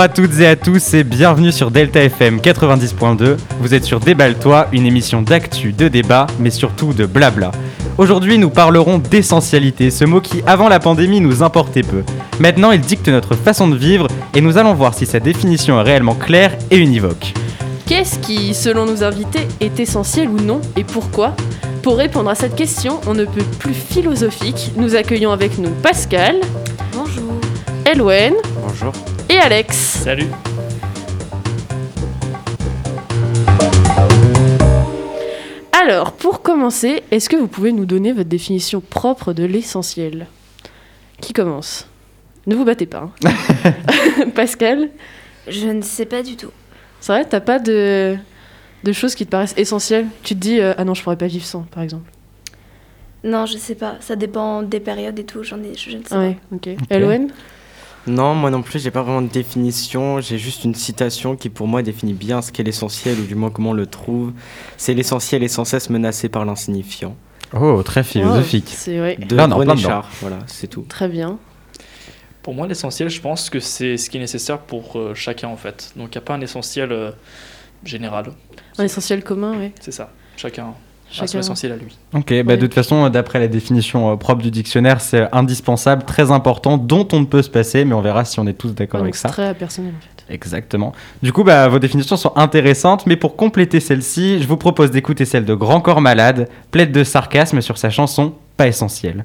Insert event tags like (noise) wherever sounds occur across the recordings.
Bonjour à toutes et à tous et bienvenue sur Delta FM 90.2. Vous êtes sur Déballe-toi, une émission d'actu, de débat, mais surtout de blabla. Aujourd'hui, nous parlerons d'essentialité, ce mot qui, avant la pandémie, nous importait peu. Maintenant, il dicte notre façon de vivre et nous allons voir si sa définition est réellement claire et univoque. Qu'est-ce qui, selon nos invités, est essentiel ou non et pourquoi? Pour répondre à cette question, on ne peut plus philosophique. Nous accueillons avec nous Pascal. Bonjour. Elwen. Bonjour. Et Alex. Salut. Alors, pour commencer, est-ce que vous pouvez nous donner votre définition propre de l'essentiel? Qui commence? Ne vous battez pas. hein. (laughs) Pascal? Je ne sais pas du tout. C'est vrai, t'as pas de, de choses qui te paraissent essentielles? Tu te dis, euh, ah non, je pourrais pas vivre sans, par exemple. Non, je sais pas. Ça dépend des périodes et tout. J'en ai, je ne sais Ah ouais, ok. Elwen? Non, moi non plus, j'ai pas vraiment de définition. J'ai juste une citation qui, pour moi, définit bien ce qu'est l'essentiel, ou du moins comment on le trouve. C'est l'essentiel est sans cesse menacé par l'insignifiant. Oh, très Oh, philosophique. C'est vrai. De Là, on est en René plein dedans. Char. Voilà, c'est tout. Très bien. Pour moi, l'essentiel, je pense que c'est ce qui est nécessaire pour euh, chacun en fait. Donc il n'y a pas un essentiel euh, général. Un essentiel commun, oui. C'est ça. Chacun Chacun. essentiel à lui. Ok, bah Ouais. de toute façon, d'après la définition euh, propre du dictionnaire, c'est indispensable, très important, dont on ne peut se passer, mais on verra si on est tous d'accord avec c'est ça. très personnel en fait. Exactement. Du coup, bah, vos définitions sont intéressantes, mais pour compléter celle-ci, je vous propose d'écouter celle de Grand Corps Malade, plaide de sarcasme sur sa chanson Pas essentiel.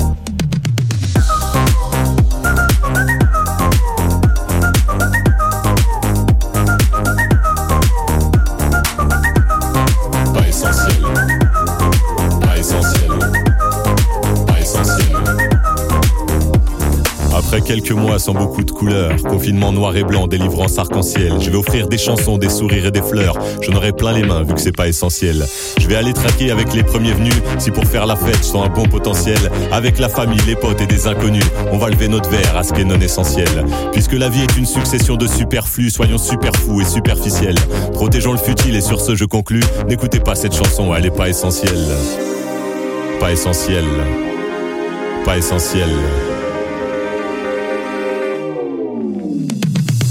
Quelques mois sans beaucoup de couleurs, confinement noir et blanc, délivrance arc-en-ciel, je vais offrir des chansons, des sourires et des fleurs. J'en aurai plein les mains vu que c'est pas essentiel. Je vais aller traquer avec les premiers venus, si pour faire la fête je sens un bon potentiel. Avec la famille, les potes et des inconnus, on va lever notre verre à ce qui est non essentiel. Puisque la vie est une succession de superflus, soyons super fous et superficiels. Protégeons le futile et sur ce je conclus, n'écoutez pas cette chanson, elle est pas essentielle. Pas essentiel. Pas essentiel.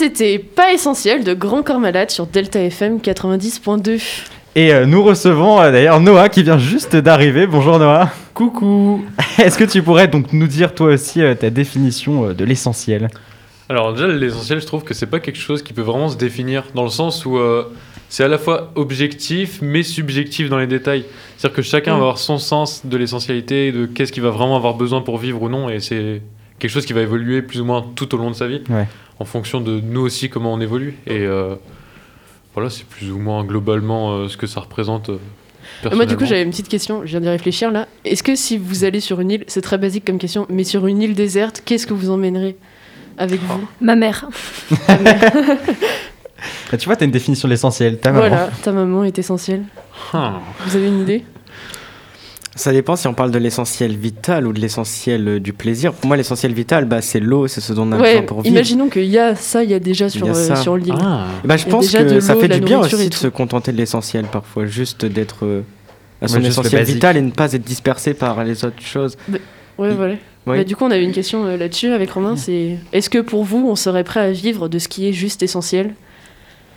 C'était Pas essentiel de Grand Corps Malade sur Delta FM 90.2. Et euh, nous recevons euh, d'ailleurs Noah qui vient juste d'arriver. Bonjour Noah. Coucou. (laughs) Est-ce que tu pourrais donc nous dire toi aussi euh, ta définition euh, de l'essentiel? Alors déjà, l'essentiel, je trouve que c'est pas quelque chose qui peut vraiment se définir, dans le sens où euh, c'est à la fois objectif mais subjectif dans les détails. C'est-à-dire que chacun Mm. va avoir son sens de l'essentialité, de qu'est-ce qu'il va vraiment avoir besoin pour vivre ou non, et c'est quelque chose qui va évoluer plus ou moins tout au long de sa vie, Ouais. en fonction de nous aussi comment on évolue. Et euh, voilà, c'est plus ou moins globalement euh, ce que ça représente. euh, Moi, du coup, j'avais une petite question, je viens d'y réfléchir là. Est-ce que si vous allez sur une île, c'est très basique comme question, mais sur une île déserte, qu'est-ce que vous emmènerez avec vous? Ma mère. Bah, (laughs) tu vois, t'as une définition de l'essentiel. Ta maman. Voilà, ta maman est essentielle. Ah. Vous avez une idée? Ça dépend si on parle de l'essentiel vital ou de l'essentiel euh, du plaisir. Pour moi, l'essentiel vital, bah, c'est l'eau, c'est ce dont on a Ouais, besoin pour vivre. imaginons qu'il y a ça, il y a déjà sur, a euh, ça. sur l'île. Ah. Bah, je pense que ça fait du bien aussi de se contenter de l'essentiel parfois, juste d'être euh, à son Ouais, essentiel vital et ne pas être dispersé par les autres choses. Ouais, Il- voilà. Oui. Bah, du coup, on avait une question euh, là-dessus avec Romain. C'est est-ce que pour vous, on serait prêt à vivre de ce qui est juste essentiel?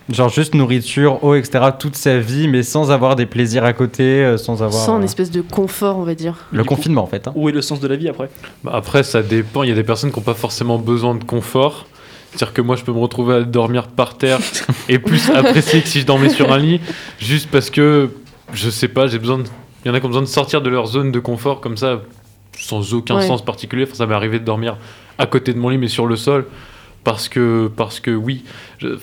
Genre juste nourriture, eau, etc. toute sa vie, mais sans avoir des plaisirs à côté, euh, sans avoir. Sans euh, une espèce de confort, on va dire. Le Du coup- confinement en fait. hein. Où est le sens de la vie après? Bah, après, ça dépend. Il y a des personnes qui n'ont pas forcément besoin de confort. C'est-à-dire que moi, je peux me retrouver à dormir par terre (laughs) et plus apprécier que si je dormais sur un lit, juste parce que, je sais pas, j'ai besoin de... Il y en a qui ont besoin de sortir de leur zone de confort comme ça, sans aucun Ouais. sens particulier. Enfin, ça m'est arrivé de dormir à côté de mon lit, mais sur le sol, parce que, parce que oui, je-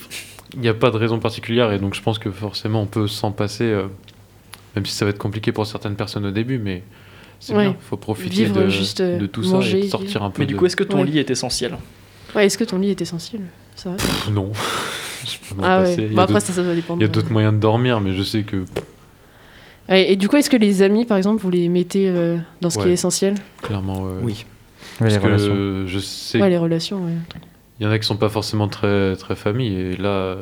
il n'y a pas de raison particulière, et donc je pense que forcément, on peut s'en passer, euh, même si ça va être compliqué pour certaines personnes au début, mais c'est Ouais. bien, il faut profiter Vivre de, juste, euh, de tout manger, ça et de vivre. sortir un peu Mais du de- coup, est-ce que ton Ouais. lit est essentiel? Ouais, est-ce que ton lit est essentiel? Ça Non. (laughs) Je peux m'en Ah ouais. Bon, a après, ça, ça va dépendre. il y a d'autres moyens de dormir, mais je sais que Ouais, et du coup, est-ce que les amis, par exemple, vous les mettez euh, dans ce qui est essentiel? Clairement. Oui. Ouais, les Parce que relations. je sais Ouais, les relations, ouais. Il y en a qui sont pas forcément très, très famille. Et là,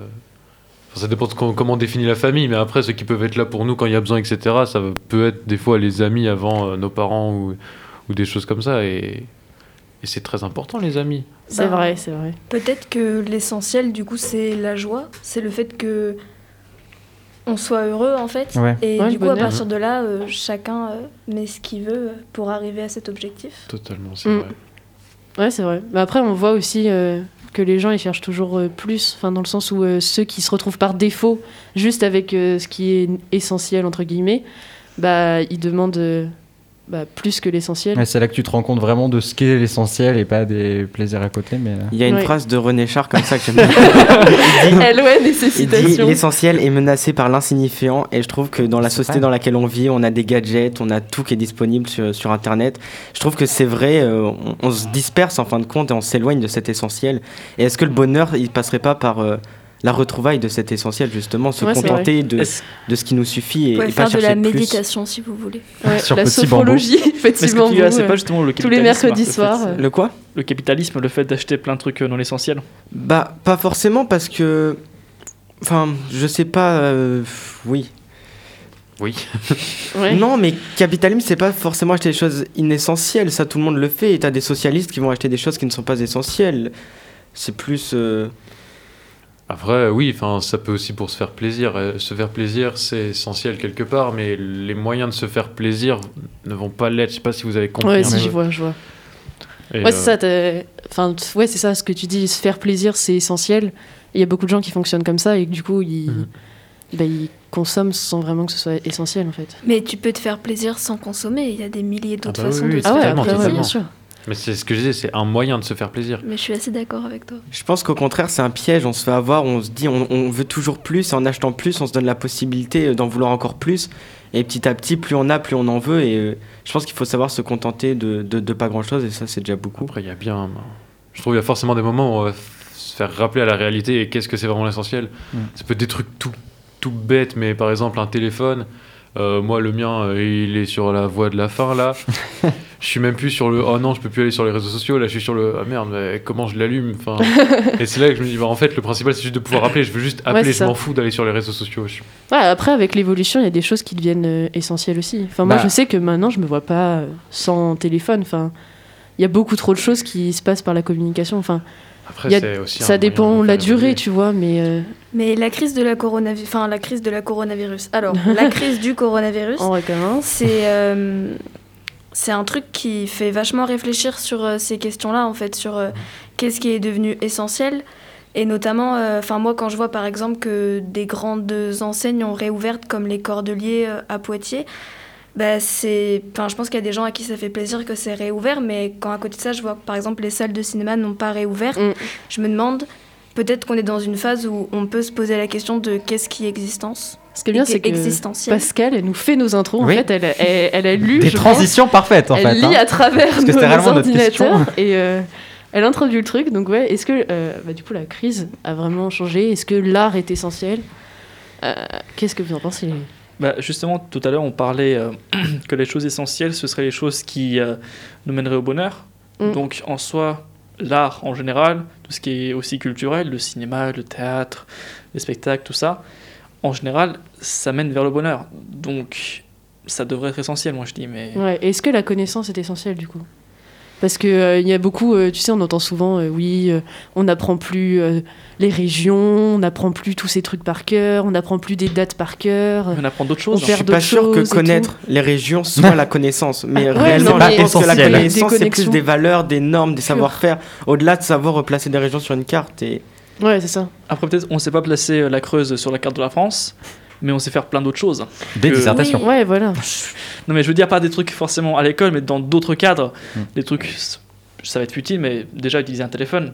enfin, ça dépend de comment on définit la famille. Mais après, ceux qui peuvent être là pour nous quand il y a besoin, etc., ça peut être des fois les amis avant euh, nos parents ou, ou des choses comme ça. Et, et c'est très important, les amis. C'est Bah, vrai, c'est vrai. Peut-être que l'essentiel, du coup, c'est la joie. C'est le fait que on soit heureux, en fait. Ouais. Et Ouais, du coup, à partir de là, euh, chacun euh, met ce qu'il veut pour arriver à cet objectif. Totalement, c'est Mm. vrai. Ouais, c'est vrai. Mais après, on voit aussi euh, que les gens, ils cherchent toujours euh, plus. Enfin, dans le sens où euh, ceux qui se retrouvent par défaut, juste avec ce qui est essentiel, entre guillemets, bah, ils demandent bah, plus que l'essentiel. Ouais, c'est là que tu te rends compte vraiment de ce qu'est l'essentiel et pas des plaisirs à côté. Mais... euh, Il y a une Ouais. phrase de René Char comme ça que j'aime (laughs) bien. Elle, ouais, Il dit nécessitation. l'essentiel est menacé par l'insignifiant et je trouve que dans la société dans laquelle on vit, on a des gadgets, on a tout qui est disponible sur, sur internet. Je trouve que c'est vrai, euh, on, on se disperse en fin de compte et on s'éloigne de cet essentiel. Et est-ce que le bonheur, il passerait pas par euh, la retrouvaille de cet essentiel justement, se Ouais, contenter de, de ce qui nous suffit et, et pas faire de la plus méditation si vous voulez. Ouais, Sur la sophrologie, mais (laughs) effectivement. que tu- vous, c'est euh, pas justement le tous les mercredis soirs. Le quoi Le capitalisme, le fait d'acheter plein de trucs euh, non essentiels Bah pas forcément parce que, enfin, je sais pas, euh, oui. Oui. (laughs) ouais. Non, mais capitalisme, c'est pas forcément acheter des choses inessentielles. Ça, tout le monde le fait. Et t'as des socialistes qui vont acheter des choses qui ne sont pas essentielles. C'est plus. euh, Après, oui, enfin, ça peut aussi pour se faire plaisir. Euh, Se faire plaisir, c'est essentiel quelque part, mais les moyens de se faire plaisir ne vont pas l'être. Je sais pas si vous avez compris. Ouais, si, je vois, je vois. Et, Ouais, c'est euh, ça. Enfin, ouais, c'est ça. Ce que tu dis, se faire plaisir, c'est essentiel. Il y a beaucoup de gens qui fonctionnent comme ça et que, du coup, ils, Mhm. bah, ils consomment sans vraiment que ce soit essentiel, en fait. Mais tu peux te faire plaisir sans consommer. Il y a des milliers d'autres Ah bah façons oui, de oui, se Ah ouais, après, ouais, bien sûr. Mais c'est ce que je disais, c'est un moyen de se faire plaisir. Mais je suis assez d'accord avec toi. Je pense qu'au contraire, c'est un piège. On se fait avoir, on se dit, on, on veut toujours plus. Et en achetant plus, on se donne la possibilité d'en vouloir encore plus. Et petit à petit, plus on a, plus on en veut. Et euh, je pense qu'il faut savoir se contenter de, de, de pas grand chose. Et ça, c'est déjà beaucoup. Après, il y a bien. Je trouve qu'il y a forcément des moments où on va se faire rappeler à la réalité et qu'est-ce que c'est vraiment l'essentiel. Mm. Ça peut être des trucs tout, tout bêtes, mais par exemple, un téléphone. Euh, moi, le mien, euh, il est sur la voie de la fin là. (laughs) je suis même plus sur le. Oh non, je peux plus aller sur les réseaux sociaux. Là, je suis sur le. Ah merde, mais comment je l'allume enfin, (laughs) Et c'est là que je me dis, bah, en fait, le principal, c'est juste de pouvoir appeler. Je veux juste appeler. je m'en fous d'aller sur les réseaux sociaux. Je- Ouais, après, avec l'évolution, il y a des choses qui deviennent euh, essentielles aussi. Enfin, moi, Bah. je sais que maintenant, je me vois pas sans téléphone. Enfin, il y a beaucoup trop de choses qui se passent par la communication. Enfin, Après, a- aussi. ça dépend de la durée, évoluer. tu vois, mais euh, Mais la crise de la coronavirus, enfin la crise de la coronavirus. Alors, (laughs) la crise du coronavirus, on recommence. c'est euh, c'est un truc qui fait vachement réfléchir sur euh, ces questions-là, en fait, sur euh, qu'est-ce qui est devenu essentiel. Et notamment, enfin moi, quand je vois par exemple que des grandes enseignes ont réouvertes comme les Cordeliers à Poitiers, bah, c'est, je pense qu'il y a des gens à qui ça fait plaisir que c'est réouvert, mais quand à côté de ça, je vois que par exemple les salles de cinéma n'ont pas réouvert, Mm. je me demande peut-être qu'on est dans une phase où on peut se poser la question de qu'est-ce qui est existence. Ce qui est bien, c'est que existentiel. Pascal, elle nous fait nos intros. En fait, elle, a- elle, elle a lu. Des transitions parfaites en pense. fait. Elle hein. lit à travers Parce que nos, c'était nos ordinateurs question. et euh, elle introduit le truc. Donc ouais, est-ce que euh, bah, du coup la crise a vraiment changé? Est-ce que l'art est essentiel? Euh, Qu'est-ce que vous en pensez? Bah, justement, tout à l'heure, on parlait euh, (clears throat) que les choses essentielles, ce seraient les choses qui euh, nous mèneraient au bonheur. Mm. Donc, en soi, l'art en général, tout ce qui est aussi culturel, le cinéma, le théâtre, les spectacles, tout ça, en général, ça mène vers le bonheur. Donc, ça devrait être essentiel, moi je dis. Mais. Est-ce que la connaissance est essentielle du coup? Parce que euh, il y a beaucoup, euh, tu sais, on entend souvent, euh, oui, euh, on n'apprend plus euh, les régions, on n'apprend plus tous ces trucs par cœur, on n'apprend plus des dates par cœur. on apprend d'autres On choses. Je suis pas sûr que choses connaître les régions soit la connaissance, mais Ouais, réellement, non, mais je pense que la connaissance c'est plus des valeurs, des normes, des savoir-faire, au-delà de savoir replacer des régions sur une carte. Et Ouais, c'est ça. Après, peut-être, on ne sait pas placer euh, la Creuse sur la carte de la France, mais on sait faire plein d'autres choses. Des que- dissertations. Ouais, voilà. Non, mais je veux dire pas des trucs forcément à l'école, mais dans d'autres cadres. Mm. Des trucs, ça va être utile, mais déjà utiliser un téléphone.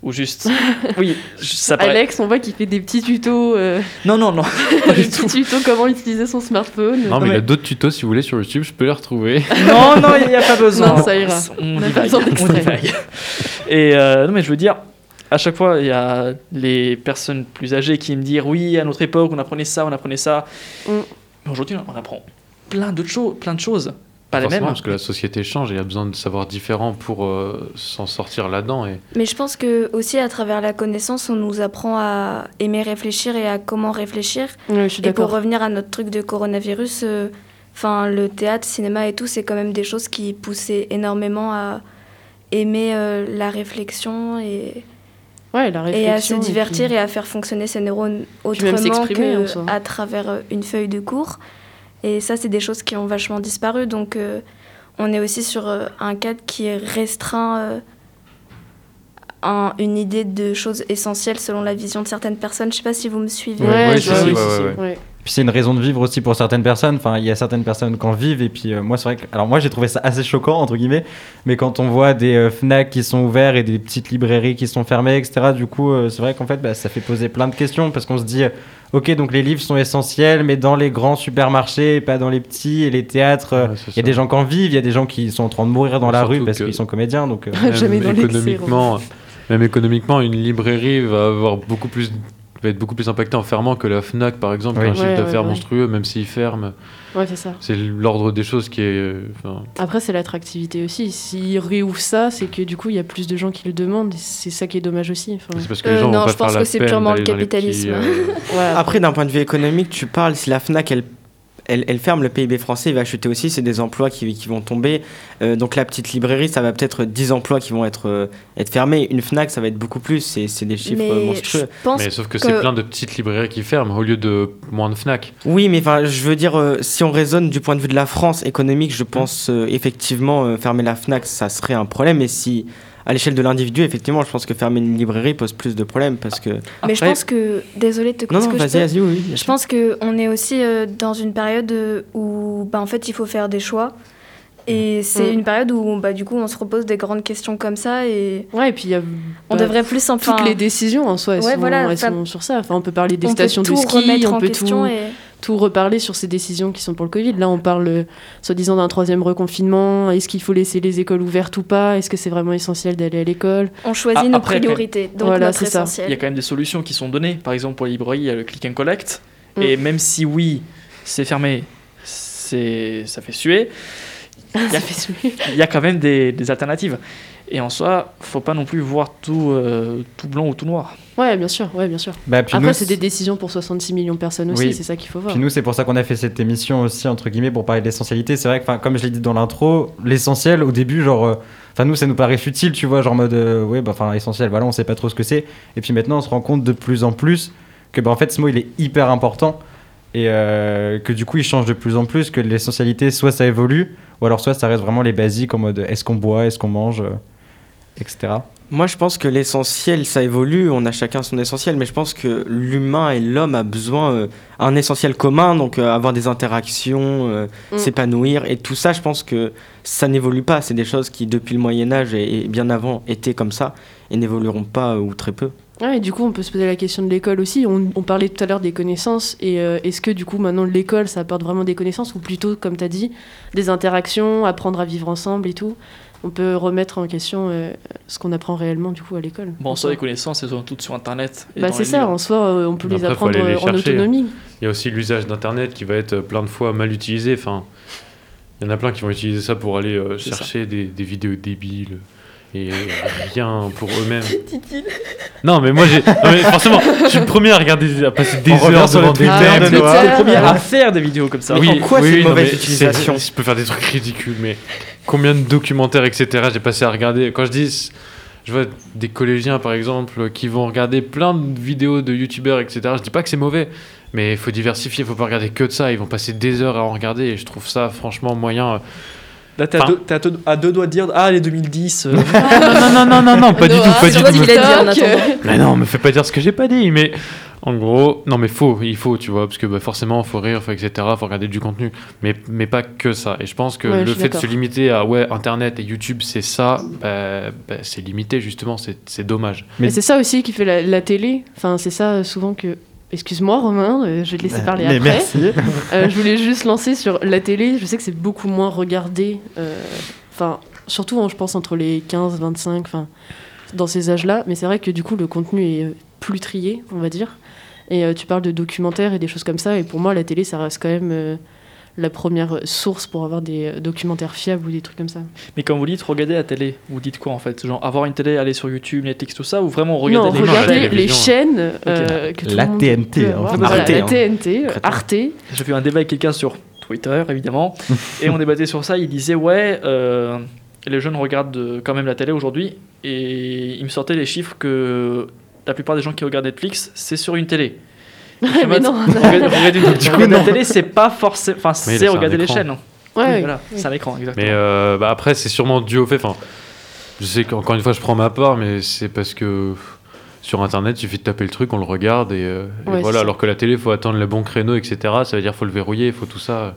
Ou juste. (laughs) oui, ça paraît. Alex, on voit qu'il fait des petits tutos, euh, Non, non, non, (laughs) pas des du tout. petits tutos comment utiliser son smartphone. Non, mais il y a d'autres tutos si vous voulez sur YouTube, je peux les retrouver. (laughs) non, non, il n'y a pas besoin. Non, ça ira. On, On n'a divague, pas besoin on d'extrait. divague. Et euh, non, mais je veux dire, à chaque fois, il y a les personnes plus âgées qui me disent Oui, à notre époque, on apprenait ça, on apprenait ça. Mm. Mais aujourd'hui, on apprend plein d'autres choses, plein de choses. Pas les Forcément, mêmes. parce que la société change et il y a besoin de savoir différent pour euh, s'en sortir là-dedans. Et... Mais je pense que aussi à travers la connaissance, on nous apprend à aimer réfléchir et à comment réfléchir. Je suis Et pour revenir à notre truc de coronavirus, euh, enfin le théâtre, cinéma et tout, c'est quand même des choses qui poussaient énormément à aimer euh, la réflexion et, Ouais, la et à se divertir puis- et à faire fonctionner ses neurones autrement qu'à travers euh, une feuille de cours. Et ça, c'est des choses qui ont vachement disparu. Donc, euh, on est aussi sur euh, un cadre qui est restreint euh, à une idée de choses essentielles selon la vision de certaines personnes. Je sais pas si vous me suivez. Ouais, Ouais, je si, vois, si, oui, ouais, Puis c'est une raison de vivre aussi pour certaines personnes. Enfin, il y a certaines personnes qui en vivent. Et puis euh, moi, c'est vrai que. Alors moi, j'ai trouvé ça assez choquant, entre guillemets. Mais quand on voit des euh, Fnac qui sont ouverts et des petites librairies qui sont fermées, etc., du coup, euh, c'est vrai qu'en fait, bah, ça fait poser plein de questions. Parce qu'on se dit, euh, ok, donc les livres sont essentiels, mais dans les grands supermarchés, et pas dans les petits. Et les théâtres, euh, Ouais, il y a ça. des gens qui en vivent, il y a des gens qui sont en train de mourir dans la rue parce qu'ils sont comédiens. Donc, euh, Même (laughs) Jamais dans l'excès, économiquement, même économiquement, une librairie va avoir beaucoup plus va être beaucoup plus impactée en fermant que la Fnac par exemple, Oui. qui a un chiffre Ouais, ouais, d'affaires ouais. monstrueux, même s'il ferme. Ouais, c'est ça. C'est l'ordre des choses qui est. euh, Après, c'est l'attractivité aussi. S'ils réouvrent ça, c'est que du coup, il y a plus de gens qui le demandent. C'est ça qui est dommage aussi. C'est parce que Euh, les gens non, vont pas je pense que c'est purement le petits, capitalisme. euh, (laughs) ouais, après, d'un point de vue économique, tu parles, si la Fnac, elle, elle, elle ferme, le PIB français il va chuter aussi, c'est des emplois qui, qui vont tomber. Euh, donc la petite librairie, ça va peut-être 10 emplois qui vont être, euh, être fermés. Une Fnac, ça va être beaucoup plus, c'est des chiffres Mais euh, monstrueux. pense Mais sauf que, que- c'est plein de petites librairies qui ferment au lieu de moins de Fnac. Oui, mais enfin, je veux dire, euh, si on raisonne du point de vue de la France économique, je pense euh, effectivement euh, fermer la Fnac, ça serait un problème. Mais si à l'échelle de l'individu, effectivement, je pense que fermer une librairie pose plus de problèmes parce que. Mais je pense que. Désolée de te Non, couper. non, que vas-y, vas-y, oui. oui. Je pense qu'on est aussi euh, dans une période euh, où, bah, en fait, il faut faire des choix. Et c'est Mm. une période où, bah, du coup, on se repose des grandes questions comme ça et ouais, et puis il y a. on bah, devrait plus enfin. Toutes les décisions en soi, elles, Ouais, sont, voilà, elles sont sur ça. Enfin, on peut parler des on peut stations de ski, remettre on en peut question tout, et tout reparler sur ces décisions qui sont pour le Covid. Là, on parle euh, soi-disant d'un troisième reconfinement. Est-ce qu'il faut laisser les écoles ouvertes ou pas? Est-ce que c'est vraiment essentiel d'aller à l'école? On choisit Ah, nos après, priorités. Donc Voilà, notre ça. Il y a quand même des solutions qui sont données. Par exemple, pour les librairies, il y a le click and collect. Mm. Et même si oui, c'est fermé, c'est ça fait suer. (laughs) Il y a, Ça fait suer. il y a quand même des, des alternatives. Et en soi, faut pas non plus voir tout, euh, tout blanc ou tout noir. Ouais, bien sûr, ouais, bien sûr. bah, puis Après, nous, c'est des décisions pour 66 millions de personnes aussi, Oui. c'est ça qu'il faut voir. Puis nous, c'est pour ça qu'on a fait cette émission aussi, entre guillemets, pour parler de l'essentialité. C'est vrai que, comme je l'ai dit dans l'intro, l'essentiel, au début, genre. euh, Enfin, nous, ça nous paraît futile, tu vois, genre en mode. euh, ouais, bah, enfin, essentiel, voilà, on sait pas trop ce que c'est. Et puis maintenant, on se rend compte de plus en plus que, bah, en fait, ce mot, il est hyper important. Et euh, que du coup, il change de plus en plus, que l'essentialité, soit ça évolue, ou alors soit ça reste vraiment les basiques en mode est-ce qu'on boit, est-ce qu'on mange, euh, etc. Moi, je pense que l'essentiel, ça évolue. On a chacun son essentiel, mais je pense que l'humain et l'homme a besoin euh, un essentiel commun, donc euh, avoir des interactions, euh, Mm. s'épanouir, et tout ça, je pense que ça n'évolue pas. C'est des choses qui, depuis le Moyen Âge et, et bien avant, étaient comme ça et n'évolueront pas euh, ou très peu. Ouais, et du coup, on peut se poser la question de l'école aussi. On, on parlait tout à l'heure des connaissances. Et euh, est-ce que, du coup, maintenant, l'école, ça apporte vraiment des connaissances Ou plutôt, comme tu as dit, des interactions, apprendre à vivre ensemble et tout? On peut remettre en question euh, ce qu'on apprend réellement, du coup, à l'école. Bon, En soi. les connaissances, elles sont toutes sur Internet. et Bah, c'est ça, livres. en soi, euh, on peut les Après, apprendre les euh, en chercher. autonomie. Il y a aussi l'usage d'Internet qui va être euh, plein de fois mal utilisé. Enfin, il y en a plein qui vont utiliser ça pour aller euh, chercher des, des vidéos débiles et rien pour eux-mêmes. (laughs) Non, mais moi, j'ai. non, mais forcément, je suis le premier à regarder, à passer des On heures devant des thèmes. Noah. le premier à faire des vidéos comme ça. Oui. Pourquoi c'est une mauvaise utilisation c'est- Je peux faire des trucs ridicules, mais combien de documentaires, etc. J'ai passé à regarder. Quand je dis, je vois des collégiens par exemple qui vont regarder plein de vidéos de youtubeurs, etc. Je dis pas que c'est mauvais, mais il faut diversifier, il faut pas regarder que de ça. Ils vont passer des heures à en regarder et je trouve ça franchement moyen. Là, t'es à, Enfin- deux- t'es à deux- à deux doigts de dire Ah, les 2010. euh, non, non, non, non, non, non, pas (laughs) du tout, Noah, pas du tout. Mais non, me fais pas dire ce que j'ai pas dit, mais en gros, non, mais faut, il faut, tu vois, parce que bah, forcément, faut rire, faut etc., faut regarder du contenu, mais, mais pas que ça. Et je pense que Ouais, le fait de se limiter à ouais, Internet et YouTube, c'est ça, bah, bah, c'est limité justement, c'est c'est dommage. Mais- Mais c'est ça aussi qui fait la, la télé. Enfin, c'est ça euh, souvent que. Excuse-moi, Romain, euh, je vais te laisser parler Mais après. merci. Euh, je voulais juste lancer sur la télé. Je sais que c'est beaucoup moins regardé. euh, Enfin, surtout, hein, je pense, entre les 15, 25, enfin, dans ces âges-là. Mais c'est vrai que du coup, le contenu est euh, plus trié, on va dire. Et euh, tu parles de documentaires et des choses comme ça. Et pour moi, la télé, ça reste quand même euh, la première source pour avoir des euh, documentaires fiables ou des trucs comme ça. Mais quand vous dites regarder la télé, vous dites quoi en fait? Genre avoir une télé, aller sur YouTube, Netflix, tout ça, ou vraiment regarder non, les regardez télévision. les chaînes euh, que tout La le monde TNT, peut hein. avoir. Voilà, Arte, la hein. TNT, Arte. J'ai fait un débat avec quelqu'un sur Twitter, évidemment, (laughs) et on débattait sur ça. Il disait Ouais, euh, les jeunes regardent quand même la télé aujourd'hui, et il me sortait les chiffres que la plupart des gens qui regardent Netflix, c'est sur une télé. (laughs) Ouais, mais non. (laughs) Du coup, la télé, c'est pas forcément. Enfin, c'est regarder les écran. chaînes. hein. Ouais, Oui, voilà, c'est un écran, exactement. Mais euh, bah, après, c'est sûrement dû au fait. Enfin, je sais qu'encore une fois, je prends ma part, mais c'est parce que sur Internet, il suffit de taper le truc, on le regarde, et, euh, et Ouais, c'est voilà. Alors que la télé, il faut attendre le bon créneau, etc. Ça veut dire faut le verrouiller, il faut tout ça.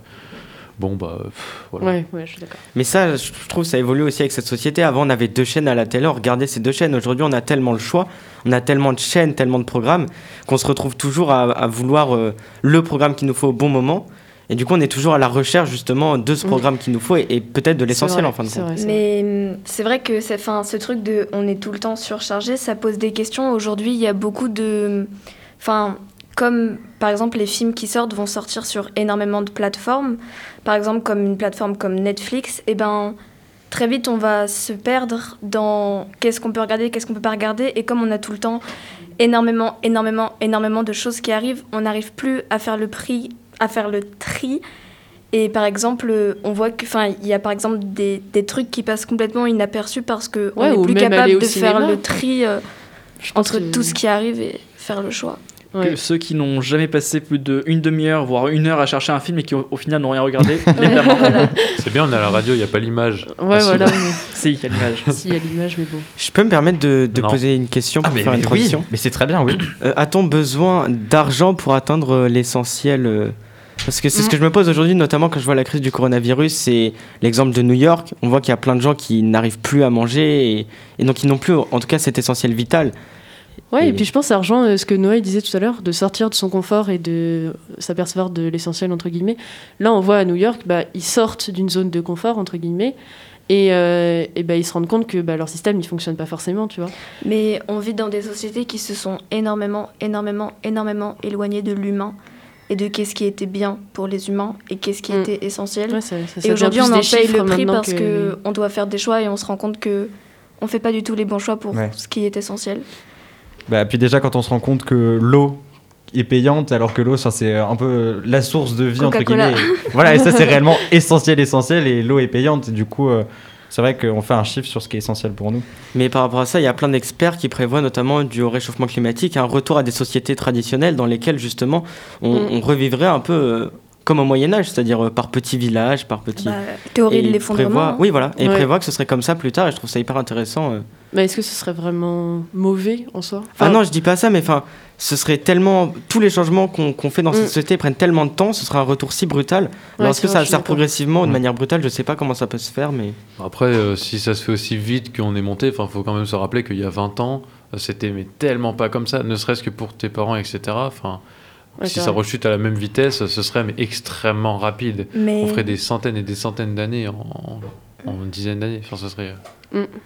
Bon, bah, pff, voilà. Ouais, ouais, je suis d'accord. Mais ça, je trouve, ça évolue aussi avec cette société. Avant, on avait deux chaînes à la télé, on regardait ces deux chaînes. Aujourd'hui, on a tellement le choix, on a tellement de chaînes, tellement de programmes, qu'on se retrouve toujours à, à vouloir euh, le programme qu'il nous faut au bon moment. Et du coup, on est toujours à la recherche justement de ce Mm. programme qu'il nous faut et, et peut-être de l'essentiel C'est en fin de vrai, compte. vrai. Mais hum, c'est vrai que 'fin, ce truc de on est tout le temps surchargé, ça pose des questions. Aujourd'hui, il y a beaucoup de. Enfin, comme par exemple les films qui sortent vont sortir sur énormément de plateformes. Par exemple, comme une plateforme comme Netflix, et ben très vite on va se perdre dans qu'est-ce qu'on peut regarder, qu'est-ce qu'on peut pas regarder. Et comme on a tout le temps énormément, énormément, énormément de choses qui arrivent, on n'arrive plus à faire le prix, à faire le tri. Et par exemple, on voit que, enfin, il y a par exemple des, des trucs qui passent complètement inaperçus parce que on n'est plus capable de faire le tri euh, entre tout ce qui arrive et faire le choix. Ouais. Que ceux qui n'ont jamais passé plus d'une demi-heure, voire une heure à chercher un film et qui au, au final n'ont rien regardé, (laughs) évidemment. C'est bien, on est à la radio, il n'y a pas l'image. Ouais, Ah, voilà. (laughs) Si, il y a l'image. (laughs) Si, il y a l'image, mais bon. Je peux me permettre de, de poser une question pour Ah, mais, faire une mais oui, transition mais c'est très bien, oui. (clears throat) Euh, A-t-on besoin d'argent pour atteindre euh, l'essentiel euh, Parce que c'est ce Mm. que je me pose aujourd'hui, notamment quand je vois la crise du coronavirus. C'est l'exemple de New York. On voit qu'il y a plein de gens qui n'arrivent plus à manger et, et donc ils n'ont plus, en tout cas, cet essentiel vital. Ouais, et, Et- puis je pense que ça rejoint euh, ce que Noé disait tout à l'heure, de sortir de son confort et de s'apercevoir de l'essentiel, entre guillemets. Là, on voit à New York, bah, ils sortent d'une zone de confort, entre guillemets, et, euh, et bah, ils se rendent compte que bah, leur système, il fonctionne pas forcément, tu vois. Mais on vit dans des sociétés qui se sont énormément, énormément, énormément éloignées de l'humain et de qu'est-ce qui était bien pour les humains et qu'est-ce qui Mm. était essentiel. Ouais, ça- ça- ça et aujourd'hui, on en paye le prix parce que- que on doit faire des choix et on se rend compte que on fait pas du tout les bons choix pour Ouais. ce qui est essentiel. Bah, puis déjà, quand on se rend compte que l'eau est payante, alors que l'eau, ça, c'est un peu la source de vie, entre guillemets. Et voilà, et ça, c'est (laughs) réellement essentiel, essentiel, et l'eau est payante. Et du coup, euh, c'est vrai qu'on fait un chiffre sur ce qui est essentiel pour nous. Mais par rapport à ça, il y a plein d'experts qui prévoient notamment du réchauffement climatique, un retour à des sociétés traditionnelles dans lesquelles justement on, Mm. on revivrait un peu euh, comme au Moyen-Âge, c'est-à-dire euh, par petits villages, par petits. Bah, théorie Et de il l'effondrement. prévoit- hein. Oui, voilà. Et il Ouais. prévoit que ce serait comme ça plus tard, et je trouve ça hyper intéressant. euh. Mais est-ce que ce serait vraiment mauvais en soi? Ah non, je dis pas ça, mais enfin, ce serait tellement. Tous les changements qu'on fait dans cette Mm. société prennent tellement de temps, ce sera un retour si brutal. Ouais, Alors, est-ce que vrai, ça je va suis se faire d'accord. progressivement, de Mm. manière brutale Je sais pas comment ça peut se faire, mais. Après, euh, si ça se fait aussi vite qu'on est monté, il faut quand même se rappeler qu'il y a 20 ans, c'était mais tellement pas comme ça, ne serait-ce que pour tes parents, etc. Enfin, Ouais, si ça rechute à la même vitesse, ce serait mais extrêmement rapide. Mais On ferait des centaines et des centaines d'années en, en, en dizaines d'années. Enfin, ce serait.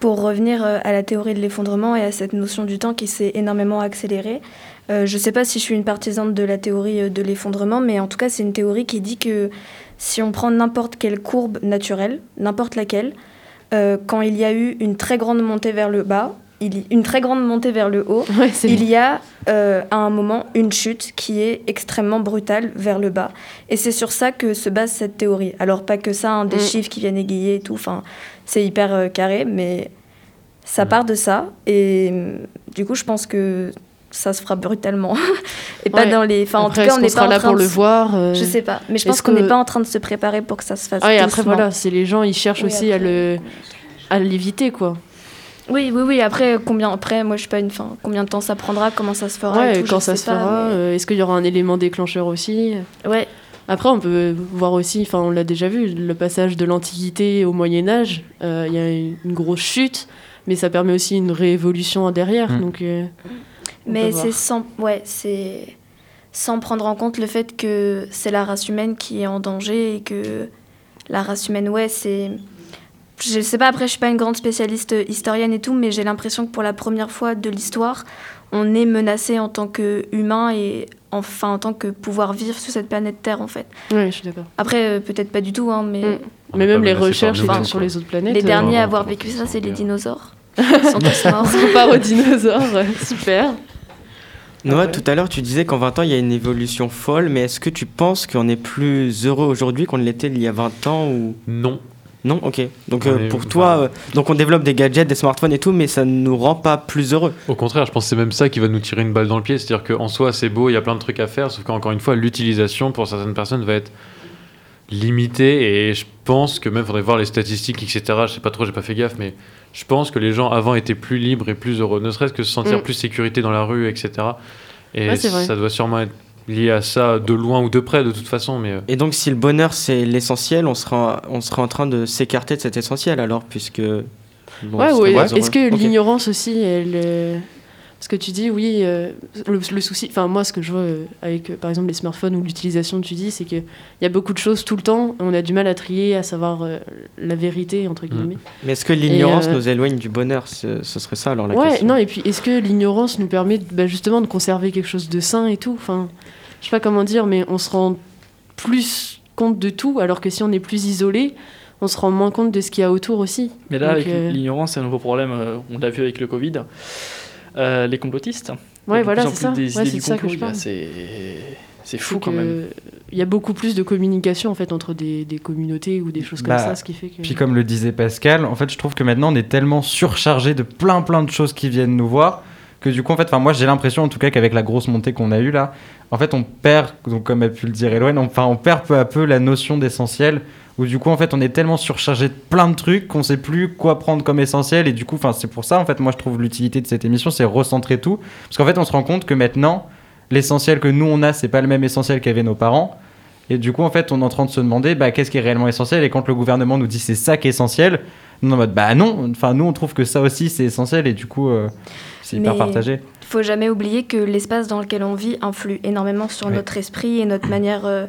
pour revenir euh, à la théorie de l'effondrement et à cette notion du temps qui s'est énormément accélérée, euh, je ne sais pas si je suis une partisane de la théorie euh, de l'effondrement, mais en tout cas, c'est une théorie qui dit que si on prend n'importe quelle courbe naturelle, n'importe laquelle, euh, quand il y a eu une très grande montée vers le bas, il y- une très grande montée vers le haut, Ouais, il y a euh, à un moment une chute qui est extrêmement brutale vers le bas. Et c'est sur ça que se base cette théorie. Alors pas que ça, hein, des Mm. chiffres qui viennent égayer et tout, enfin, c'est hyper euh, carré, mais ça Mm. part de ça. Et euh, du coup, je pense que ça se fera brutalement. (laughs) et pas dans les... Enfin, en tout cas, on qu'on n'est pas en là train pour de le voir. euh, Je sais pas, mais je pense qu'on n'est que- pas en train de se préparer pour que ça se fasse Ah, et après, voilà, c'est les gens, ils cherchent Oui, aussi à le à l'éviter, quoi. Oui, oui, oui. Après, combien après, moi, je suis pas une fin. Combien de temps ça prendra Comment ça se fera et Ouais, tout, quand ça se pas, fera, mais- euh, est-ce qu'il y aura un élément déclencheur aussi? Ouais. Après, on peut voir aussi, enfin, on l'a déjà vu, le passage de l'Antiquité au Moyen Âge, euh, il y a une, grosse chute, mais ça permet aussi une réévolution derrière. Mm. Donc, euh, Mais c'est sans, ouais, c'est sans prendre en compte le fait que c'est la race humaine qui est en danger et que la race humaine, ouais, c'est. Je sais pas, après, je suis pas une grande spécialiste historienne et tout, mais j'ai l'impression que pour la première fois de l'histoire, on est menacé en tant qu'humain et enfin en tant que pouvoir vivre sur cette planète Terre, en fait. Ouais, je suis d'accord. Après, euh, peut-être pas du tout, hein, mais Mm. Mais est même les recherches enfin, sur les autres planètes. les euh, derniers à avoir vécu ça, c'est les dinosaures. (laughs) Ils sont tous morts. on part aux dinosaures, super. Noah, Ouais. tout à l'heure, tu disais qu'en 20 ans, il y a une évolution folle, mais est-ce que tu penses qu'on est plus heureux aujourd'hui qu'on ne l'était il y a 20 ans ou... Non. Non Ok. Donc On euh, pour toi, euh, donc on développe des gadgets, des smartphones et tout, mais ça ne nous rend pas plus heureux. Au contraire, je pense que c'est même ça qui va nous tirer une balle dans le pied. C'est-à-dire qu'en soi, c'est beau, il y a plein de trucs à faire, sauf qu'encore une fois, l'utilisation pour certaines personnes va être limitée. Et je pense que même, faudrait voir les statistiques, etc. Je sais pas trop, j'ai pas fait gaffe, mais je pense que les gens avant étaient plus libres et plus heureux. Ne serait-ce que se sentir Mm. plus sécurité dans la rue, etc. Et Ouais, ça doit sûrement être lié à ça de loin ou de près, de toute façon. Mais euh, Et donc si le bonheur c'est l'essentiel, on sera, on sera en train de s'écarter de cet essentiel alors, puisque... bon, ouais, ouais. Est-ce que l'ignorance aussi, elle. Parce que tu dis, oui, euh, le, le souci. Enfin, moi, ce que je vois euh, avec, euh, par exemple, les smartphones ou l'utilisation, tu dis, c'est qu'il y a beaucoup de choses tout le temps. On a du mal à trier, à savoir euh, la vérité, entre guillemets. Mais est-ce que l'ignorance euh, nous éloigne du bonheur? Ce, ce serait ça alors la ouais, question non, et puis est-ce que l'ignorance nous permet bah, justement de conserver quelque chose de sain et tout? Enfin, je sais pas comment dire, mais on se rend plus compte de tout, alors que si on est plus isolé, on se rend moins compte de ce qu'il y a autour aussi. Mais là, Donc, avec euh, l'ignorance, c'est un nouveau problème. euh, on l'a vu avec le Covid. Euh, les complotistes. Ouais, voilà, c'est ça. Des Ouais, idées c'est du ça que je parle. C'est c'est fou C'est quand que même. Il y a beaucoup plus de communication en fait entre des, des communautés ou des choses comme Bah, ça, ce qui fait que. Puis comme le disait Pascal, en fait, je trouve que maintenant on est tellement surchargé de plein plein de choses qui viennent nous voir que du coup, en fait, enfin moi j'ai l'impression en tout cas qu'avec la grosse montée qu'on a eue là, en fait on perd, donc comme a pu le dire Eloane, enfin on perd peu à peu la notion d'essentiel. Où du coup en fait on est tellement surchargé de plein de trucs qu'on sait plus quoi prendre comme essentiel et du coup enfin c'est pour ça en fait moi je trouve l'utilité de cette émission c'est recentrer tout parce qu'en fait on se rend compte que maintenant l'essentiel que nous on a c'est pas le même essentiel qu'avaient nos parents et du coup, en fait, on est en train de se demander bah, qu'est-ce qui est réellement essentiel? Et quand le gouvernement nous dit c'est ça qui est essentiel, nous, on est en mode bah non. Enfin, nous, on trouve que ça aussi c'est essentiel. Et du coup, euh, c'est hyper Mais- partagé. Il faut jamais oublier que l'espace dans lequel on vit influe énormément sur Ouais. notre esprit et notre manière euh,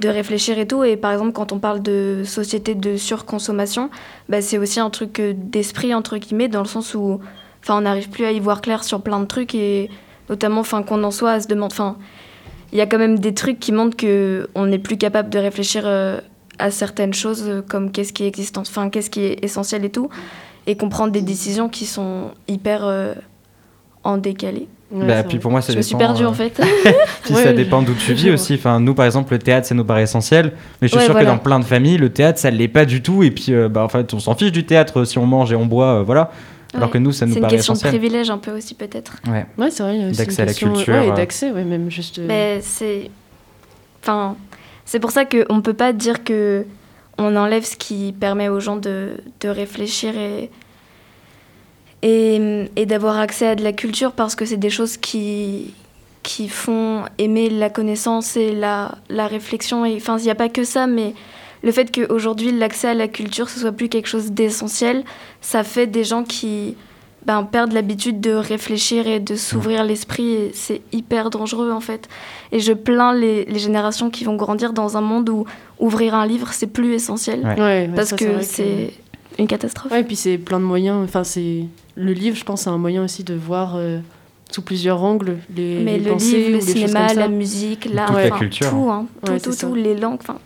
de réfléchir et tout. Et par exemple, quand on parle de société de surconsommation, bah, c'est aussi un truc euh, d'esprit, entre guillemets, dans le sens où on n'arrive plus à y voir clair sur plein de trucs et notamment qu'on en soit à se demander. Enfin, il y a quand même des trucs qui montrent qu'on n'est plus capable de réfléchir euh, à certaines choses euh, comme qu'est-ce qui est enfin, qu'est-ce qui est essentiel et tout, et qu'on prend des décisions qui sont hyper en décalé. Ouais, bah, c'est puis vrai. pour moi, ça Je me suis perdue euh, en fait. (laughs) Puis Ouais, ça dépend d'où tu vis aussi. Enfin, nous, par exemple, le théâtre, ça nous paraît essentiel. Mais je suis Ouais, sûr voilà. que dans plein de familles, le théâtre, ça l'est pas du tout. Et puis, euh, bah, en fait, on s'en fiche du théâtre euh, si on mange et on boit, euh, voilà. Alors que nous, ça nous C'est une paraît question de essentiel. privilège un peu aussi peut-être. Ouais. Ouais, c'est vrai. D'accès à la culture, Ouais, et d'accès, ouais, même juste. Mais c'est... Enfin, c'est pour ça qu'on ne peut pas dire que on enlève ce qui permet aux gens de, de réfléchir et, et, et d'avoir accès à de la culture parce que c'est des choses qui, qui font aimer la connaissance et la, la réflexion. Et, enfin, il n'y a pas que ça, mais le fait qu'aujourd'hui, l'accès à la culture, ce soit plus quelque chose d'essentiel, ça fait des gens qui ben, perdent l'habitude de réfléchir et de s'ouvrir l'esprit. Et c'est hyper dangereux, en fait. Et je plains les, les générations qui vont grandir dans un monde où ouvrir un livre, c'est plus essentiel. Ouais. Ouais, Parce ça, que c'est une catastrophe. Ouais, et puis c'est plein de moyens. Enfin, c'est le livre, je pense, c'est un moyen aussi de voir euh, sous plusieurs angles les, Mais les le pensées livre, ou le les choses cinéma, comme ça. la musique, l'art, Toute la culture. tout, hein, tout, Ouais, tout, c'est ça. tout, les langues. Enfin,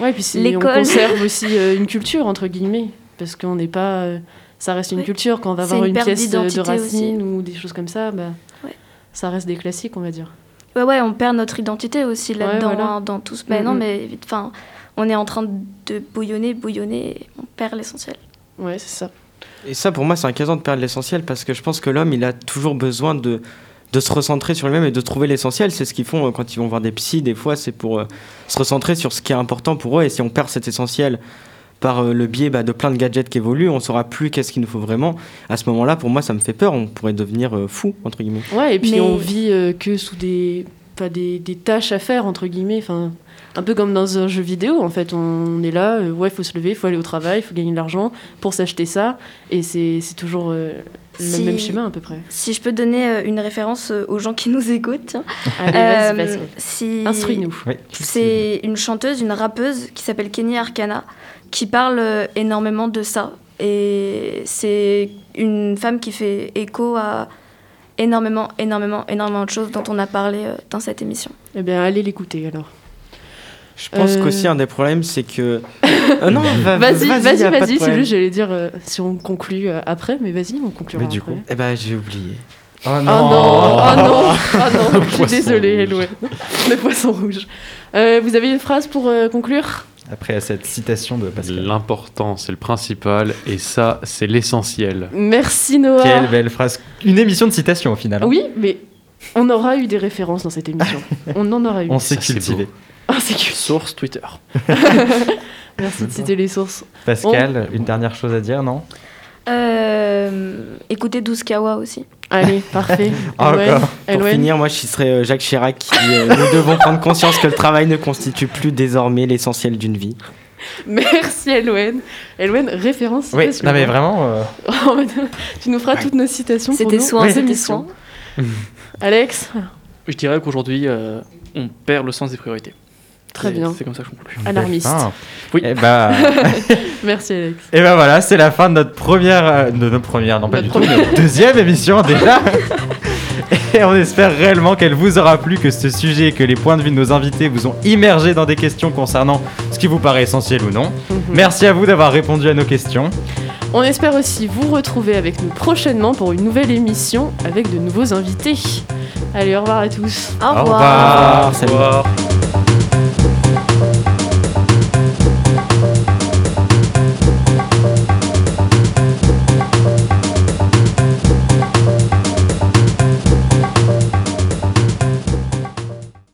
Ouais, puis c'est- on conserve aussi euh, une culture entre guillemets, parce qu'on n'est pas, euh, ça reste une culture. Quand on va voir une une perte pièce de, Racine ou des choses comme ça, bah, Ouais. ça reste des classiques, on va dire. Ouais, ouais, on perd notre identité aussi là-dedans, voilà. hein, dans tout ce. Mais Mhm. non, mais enfin, on est en train de bouillonner, bouillonner, et on perd l'essentiel. Ouais, c'est ça. Et ça, pour moi, c'est inquiétant de perdre l'essentiel parce que je pense que l'homme, il a toujours besoin de, de se recentrer sur lui-même et de trouver l'essentiel. C'est ce qu'ils font euh, quand ils vont voir des psys. Des fois, c'est pour euh, se recentrer sur ce qui est important pour eux. Et si on perd cet essentiel par euh, le biais bah, de plein de gadgets qui évoluent, on saura plus qu'est-ce qu'il nous faut vraiment. À ce moment-là, pour moi, ça me fait peur. On pourrait devenir euh, fou, entre guillemets. Ouais, et puis Mais- on vit euh, que sous des, pas des, des tâches à faire entre guillemets, enfin. Un peu comme dans un jeu vidéo, en fait, on est là, euh, ouais, faut se lever, faut aller au travail, faut gagner de l'argent pour s'acheter ça, et c'est c'est toujours euh, le Si- même schéma à peu près. Si je peux donner euh, une référence aux gens qui nous écoutent. (laughs) Allez, Euh, si... Instruis-nous. Oui. C'est une chanteuse, une rappeuse qui s'appelle Kenny Arcana, qui parle énormément de ça. Et c'est une femme qui fait écho à énormément, énormément, énormément de choses dont on a parlé euh, dans cette émission. Eh bien, allez l'écouter alors. Je pense Euh. qu'aussi un des problèmes, c'est que. Euh, (laughs) non, (laughs) va- Vas-y, vas-y, a pas de vas-y. C'est juste, j'allais dire euh, si on conclut euh, après, mais vas-y, on conclura Mais du après. coup- Eh ben, j'ai oublié. Oh Oh non, oh non, oh non, (laughs) je suis désolée. Elouane. Le poisson rouge. Euh, vous avez une phrase pour euh, conclure? Après cette citation de Pascal. L'important, c'est le principal, et ça, c'est l'essentiel. Merci Noah. Quelle belle phrase. Une émission de citation au final. hein. Oui, mais on aura eu des références dans cette émission. (laughs) on en aura eu. On s'est (laughs) cultivé. Source Twitter. (laughs) Merci de citer les sources. Pascal, une dernière chose à dire, non? Euh, écoutez Douskawa aussi. Allez, parfait. (laughs) Encore. Pour finir, moi, je serais euh, Jacques Chirac qui dit euh, Nous devons prendre conscience que le travail ne constitue plus désormais l'essentiel d'une vie. (laughs) Merci Eloane. Eloane, référence Oui, non mais vraiment. euh, (laughs) tu nous feras toutes nos citations pour C'était nous. soin, Oui. c'était soin. Alex Je dirais qu'aujourd'hui, euh, on perd le sens des priorités. Très bien. C'est comme ça que je conclue. Alarmiste. Ah. Oui. Et bah, (laughs) Merci Alex. et bah voilà, c'est la fin de notre première, euh, de notre première, non pas Notre du tout, notre deuxième émission déjà. (laughs) Et on espère réellement qu'elle vous aura plu, que ce sujet et que les points de vue de nos invités vous ont immergé dans des questions concernant ce qui vous paraît essentiel ou non. Mhm. Merci à vous d'avoir répondu à nos questions. On espère aussi vous retrouver avec nous prochainement pour une nouvelle émission avec de nouveaux invités. Allez, au revoir à tous. Au revoir. Au revoir. Salut. Au revoir.